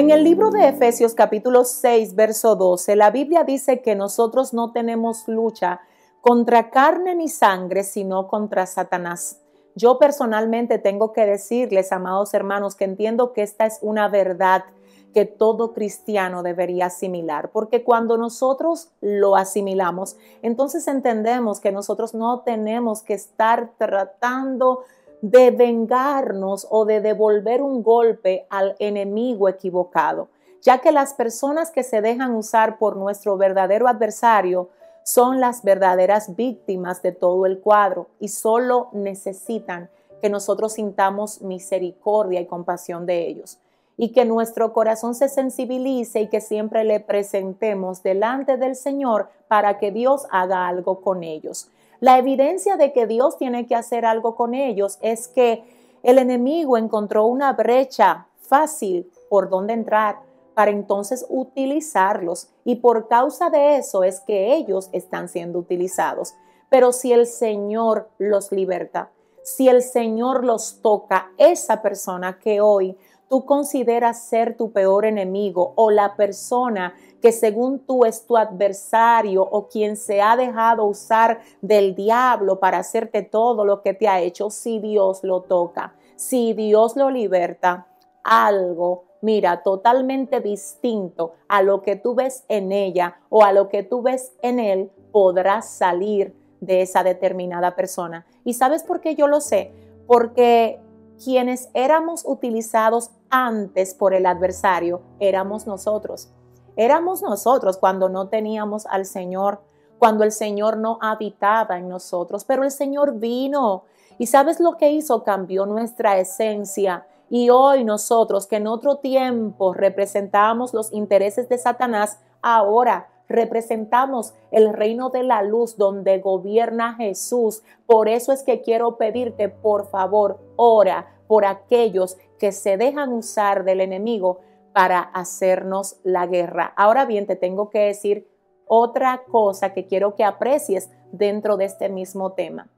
En el libro de Efesios capítulo 6, verso 12, la Biblia dice que nosotros no tenemos lucha contra carne ni sangre, sino contra Satanás. Yo personalmente tengo que decirles, amados hermanos, que entiendo que esta es una verdad que todo cristiano debería asimilar, porque cuando nosotros lo asimilamos, entonces entendemos que nosotros no tenemos que estar tratando de vengarnos o de devolver un golpe al enemigo equivocado, ya que las personas que se dejan usar por nuestro verdadero adversario son las verdaderas víctimas de todo el cuadro y solo necesitan que nosotros sintamos misericordia y compasión de ellos y que nuestro corazón se sensibilice y que siempre le presentemos delante del Señor para que Dios haga algo con ellos. La evidencia de que Dios tiene que hacer algo con ellos es que el enemigo encontró una brecha fácil por donde entrar para entonces utilizarlos y por causa de eso es que ellos están siendo utilizados. Pero si el Señor los liberta, si el Señor los toca, esa persona que hoy tú consideras ser tu peor enemigo o la persona que según tú es tu adversario o quien se ha dejado usar del diablo para hacerte todo lo que te ha hecho, si Dios lo toca, si Dios lo liberta, algo, mira, totalmente distinto a lo que tú ves en ella o a lo que tú ves en él, podrás salir de esa determinada persona. ¿Y sabes por qué yo lo sé? Porque quienes éramos utilizados antes por el adversario éramos nosotros. Éramos nosotros cuando no teníamos al Señor, cuando el Señor no habitaba en nosotros, pero el Señor vino. ¿Y sabes lo que hizo? Cambió nuestra esencia. Y hoy nosotros que en otro tiempo representábamos los intereses de Satanás, ahora representamos el reino de la luz donde gobierna Jesús. Por eso es que quiero pedirte, por favor, ora por aquellos que se dejan usar del enemigo para hacernos la guerra. Ahora bien, te tengo que decir otra cosa que quiero que aprecies dentro de este mismo tema.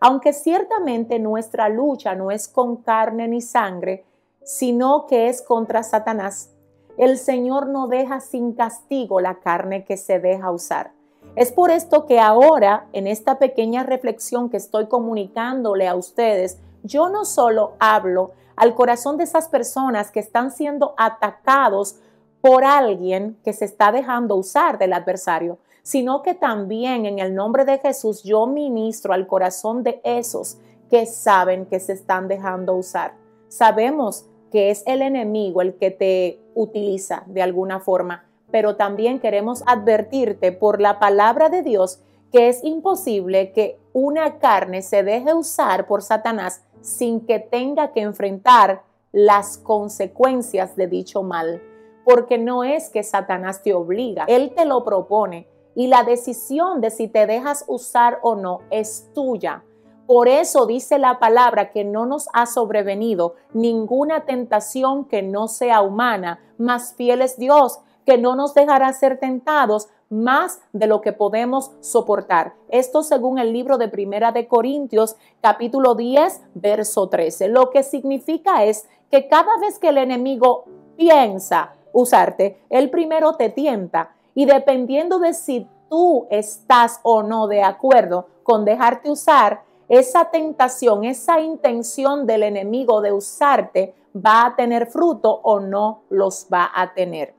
Aunque ciertamente nuestra lucha no es con carne ni sangre, sino que es contra Satanás, el Señor no deja sin castigo la carne que se deja usar. Es por esto que ahora, en esta pequeña reflexión que estoy comunicándole a ustedes, yo no solo hablo al corazón de esas personas que están siendo atacados por alguien que se está dejando usar del adversario, sino que también en el nombre de Jesús yo ministro al corazón de esos que saben que se están dejando usar. Sabemos que es el enemigo el que te utiliza de alguna forma, pero también queremos advertirte por la palabra de Dios que es imposible que una carne se deje usar por Satanás sin que tenga que enfrentar las consecuencias de dicho mal, porque no es que Satanás te obliga, él te lo propone y la decisión de si te dejas usar o no es tuya. Por eso dice la palabra que no nos ha sobrevenido ninguna tentación que no sea humana, más fiel es Dios, que no nos dejará ser tentados más de lo que podemos soportar. Esto según el libro de Primera de Corintios, capítulo 10, verso 13. Lo que significa es que cada vez que el enemigo piensa usarte, él primero te tienta y dependiendo de si tú estás o no de acuerdo con dejarte usar, esa tentación, esa intención del enemigo de usarte va a tener fruto o no los va a tener.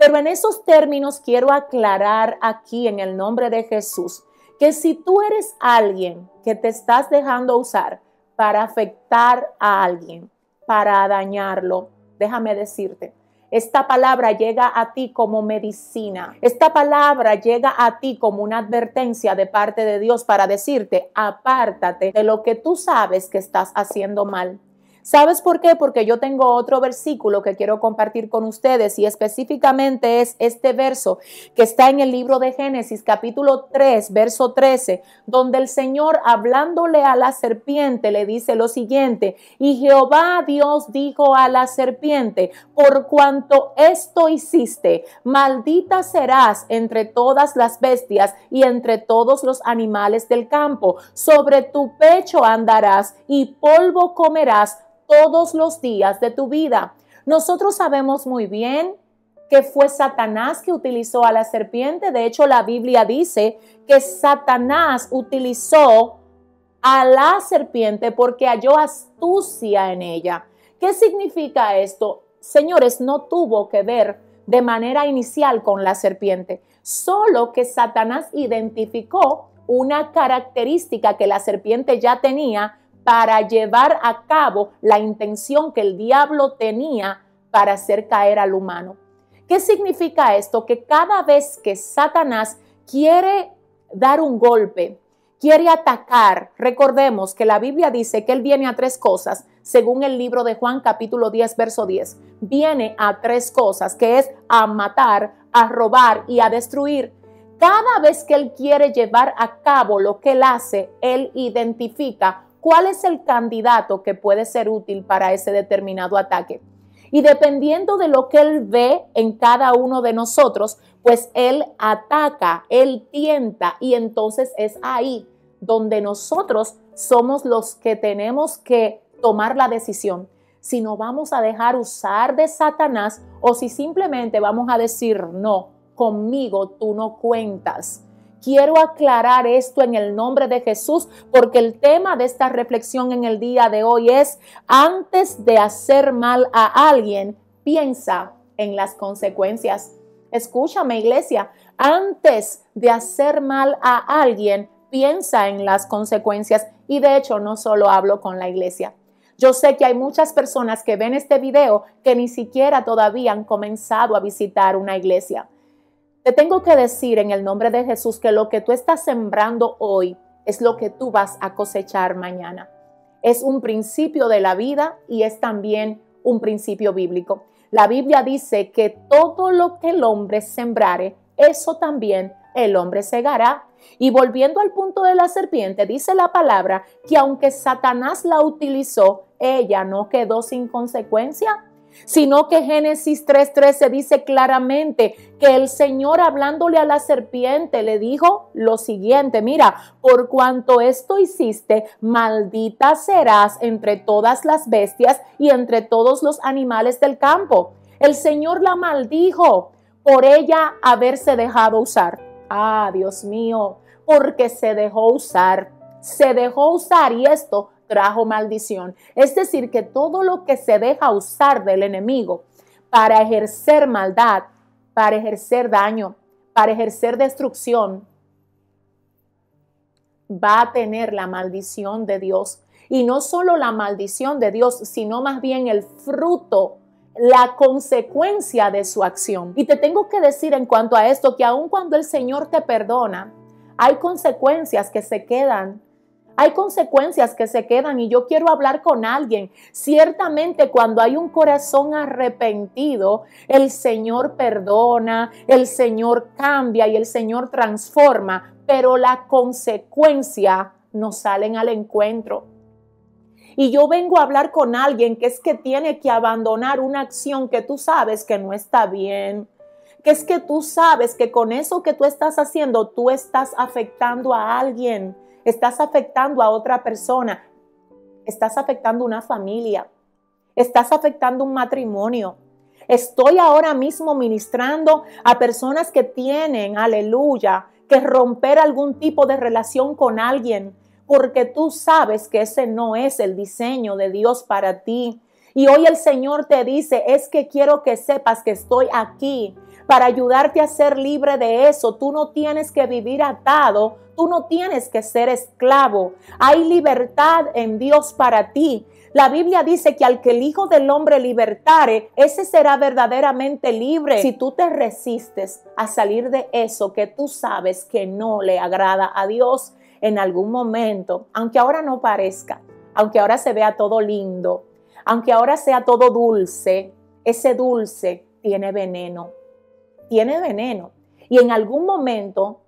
Pero en esos términos quiero aclarar aquí en el nombre de Jesús que si tú eres alguien que te estás dejando usar para afectar a alguien, para dañarlo, déjame decirte, esta palabra llega a ti como medicina. Esta palabra llega a ti como una advertencia de parte de Dios para decirte, apártate de lo que tú sabes que estás haciendo mal. ¿Sabes por qué? Porque yo tengo otro versículo que quiero compartir con ustedes y específicamente es este verso que está en el libro de Génesis capítulo 3, verso 13, donde el Señor hablándole a la serpiente le dice lo siguiente, y Jehová Dios dijo a la serpiente, por cuanto esto hiciste, maldita serás entre todas las bestias y entre todos los animales del campo, sobre tu pecho andarás y polvo comerás todos los días de tu vida. Nosotros sabemos muy bien que fue Satanás que utilizó a la serpiente. De hecho, la Biblia dice que Satanás utilizó a la serpiente porque halló astucia en ella. ¿Qué significa esto? Señores, no tuvo que ver de manera inicial con la serpiente, solo que Satanás identificó una característica que la serpiente ya tenía para llevar a cabo la intención que el diablo tenía para hacer caer al humano. ¿Qué significa esto? Que cada vez que Satanás quiere dar un golpe, quiere atacar, recordemos que la Biblia dice que él viene a tres cosas, según el libro de Juan capítulo 10, verso 10. Viene a tres cosas, que es a matar, a robar y a destruir. Cada vez que él quiere llevar a cabo lo que él hace, él identifica cuál es el candidato que puede ser útil para ese determinado ataque. Y dependiendo de lo que Él ve en cada uno de nosotros, pues Él ataca, Él tienta y entonces es ahí donde nosotros somos los que tenemos que tomar la decisión si no vamos a dejar usar de Satanás o si simplemente vamos a decir, no, conmigo tú no cuentas. Quiero aclarar esto en el nombre de Jesús porque el tema de esta reflexión en el día de hoy es, antes de hacer mal a alguien, piensa en las consecuencias. Escúchame iglesia, antes de hacer mal a alguien, piensa en las consecuencias. Y de hecho, no solo hablo con la iglesia. Yo sé que hay muchas personas que ven este video que ni siquiera todavía han comenzado a visitar una iglesia. Te tengo que decir en el nombre de Jesús que lo que tú estás sembrando hoy es lo que tú vas a cosechar mañana. Es un principio de la vida y es también un principio bíblico. La Biblia dice que todo lo que el hombre sembrare, eso también el hombre segará. Y volviendo al punto de la serpiente, dice la palabra que aunque Satanás la utilizó, ella no quedó sin consecuencia sino que Génesis 3:13 dice claramente que el Señor hablándole a la serpiente le dijo lo siguiente, mira, por cuanto esto hiciste, maldita serás entre todas las bestias y entre todos los animales del campo. El Señor la maldijo por ella haberse dejado usar. Ah, Dios mío, porque se dejó usar, se dejó usar y esto trajo maldición. Es decir, que todo lo que se deja usar del enemigo para ejercer maldad, para ejercer daño, para ejercer destrucción, va a tener la maldición de Dios. Y no solo la maldición de Dios, sino más bien el fruto, la consecuencia de su acción. Y te tengo que decir en cuanto a esto que aun cuando el Señor te perdona, hay consecuencias que se quedan hay consecuencias que se quedan y yo quiero hablar con alguien. Ciertamente cuando hay un corazón arrepentido, el Señor perdona, el Señor cambia y el Señor transforma, pero la consecuencia nos salen al encuentro. Y yo vengo a hablar con alguien que es que tiene que abandonar una acción que tú sabes que no está bien, que es que tú sabes que con eso que tú estás haciendo, tú estás afectando a alguien estás afectando a otra persona, estás afectando una familia, estás afectando un matrimonio. Estoy ahora mismo ministrando a personas que tienen, aleluya, que romper algún tipo de relación con alguien, porque tú sabes que ese no es el diseño de Dios para ti. Y hoy el Señor te dice, es que quiero que sepas que estoy aquí para ayudarte a ser libre de eso. Tú no tienes que vivir atado, tú no tienes que ser esclavo. Hay libertad en Dios para ti. La Biblia dice que al que el Hijo del Hombre libertare, ese será verdaderamente libre. Si tú te resistes a salir de eso que tú sabes que no le agrada a Dios en algún momento, aunque ahora no parezca, aunque ahora se vea todo lindo, aunque ahora sea todo dulce, ese dulce tiene veneno tiene veneno y en algún momento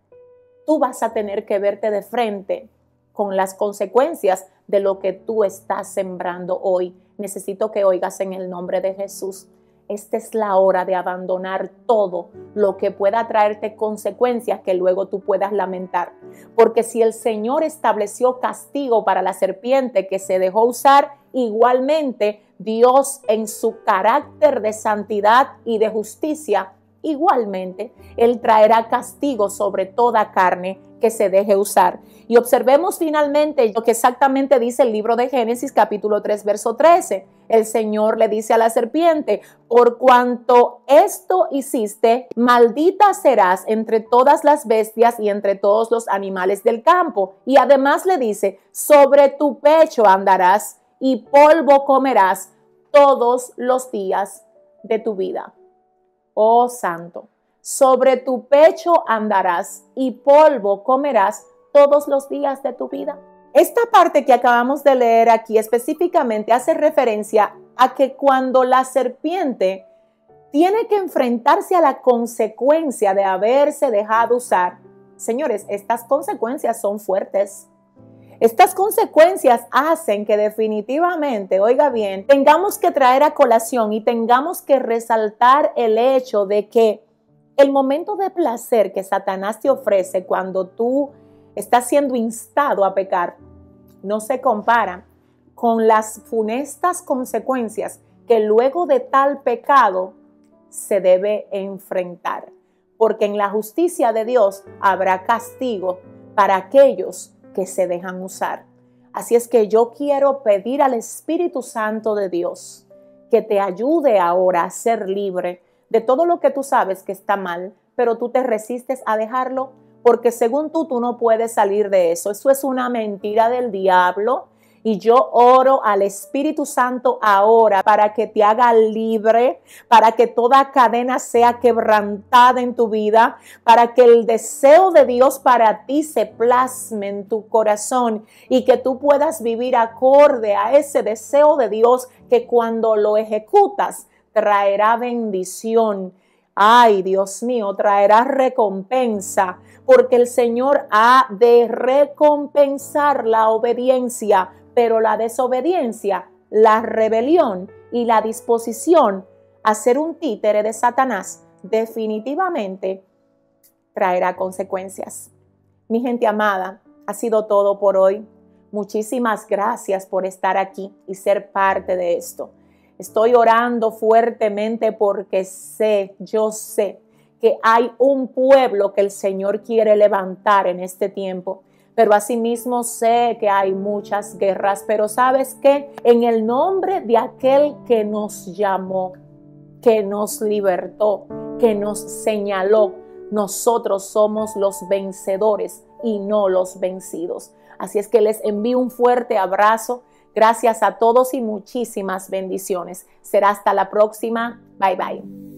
tú vas a tener que verte de frente con las consecuencias de lo que tú estás sembrando hoy. Necesito que oigas en el nombre de Jesús. Esta es la hora de abandonar todo lo que pueda traerte consecuencias que luego tú puedas lamentar. Porque si el Señor estableció castigo para la serpiente que se dejó usar, igualmente Dios en su carácter de santidad y de justicia, igualmente Él traerá castigo sobre toda carne que se deje usar. Y observemos finalmente lo que exactamente dice el libro de Génesis capítulo 3 verso 13. El Señor le dice a la serpiente, por cuanto esto hiciste, maldita serás entre todas las bestias y entre todos los animales del campo. Y además le dice, sobre tu pecho andarás y polvo comerás todos los días de tu vida. Oh Santo, sobre tu pecho andarás y polvo comerás todos los días de tu vida. Esta parte que acabamos de leer aquí específicamente hace referencia a que cuando la serpiente tiene que enfrentarse a la consecuencia de haberse dejado usar, señores, estas consecuencias son fuertes. Estas consecuencias hacen que definitivamente, oiga bien, tengamos que traer a colación y tengamos que resaltar el hecho de que el momento de placer que Satanás te ofrece cuando tú estás siendo instado a pecar no se compara con las funestas consecuencias que luego de tal pecado se debe enfrentar. Porque en la justicia de Dios habrá castigo para aquellos que se dejan usar. Así es que yo quiero pedir al Espíritu Santo de Dios que te ayude ahora a ser libre de todo lo que tú sabes que está mal, pero tú te resistes a dejarlo porque según tú tú no puedes salir de eso. Eso es una mentira del diablo y yo oro al Espíritu Santo ahora para que te haga libre, para que toda cadena sea quebrantada en tu vida, para que el deseo de Dios para ti se plasme en tu corazón y que tú puedas vivir acorde a ese deseo de Dios que cuando lo ejecutas traerá bendición. Ay, Dios mío, traerá recompensa, porque el Señor ha de recompensar la obediencia pero la desobediencia, la rebelión y la disposición a ser un títere de Satanás definitivamente traerá consecuencias. Mi gente amada, ha sido todo por hoy. Muchísimas gracias por estar aquí y ser parte de esto. Estoy orando fuertemente porque sé, yo sé que hay un pueblo que el Señor quiere levantar en este tiempo pero asimismo sé que hay muchas guerras, pero sabes que en el nombre de aquel que nos llamó, que nos libertó, que nos señaló, nosotros somos los vencedores y no los vencidos. Así es que les envío un fuerte abrazo. Gracias a todos y muchísimas bendiciones. Será hasta la próxima. Bye bye.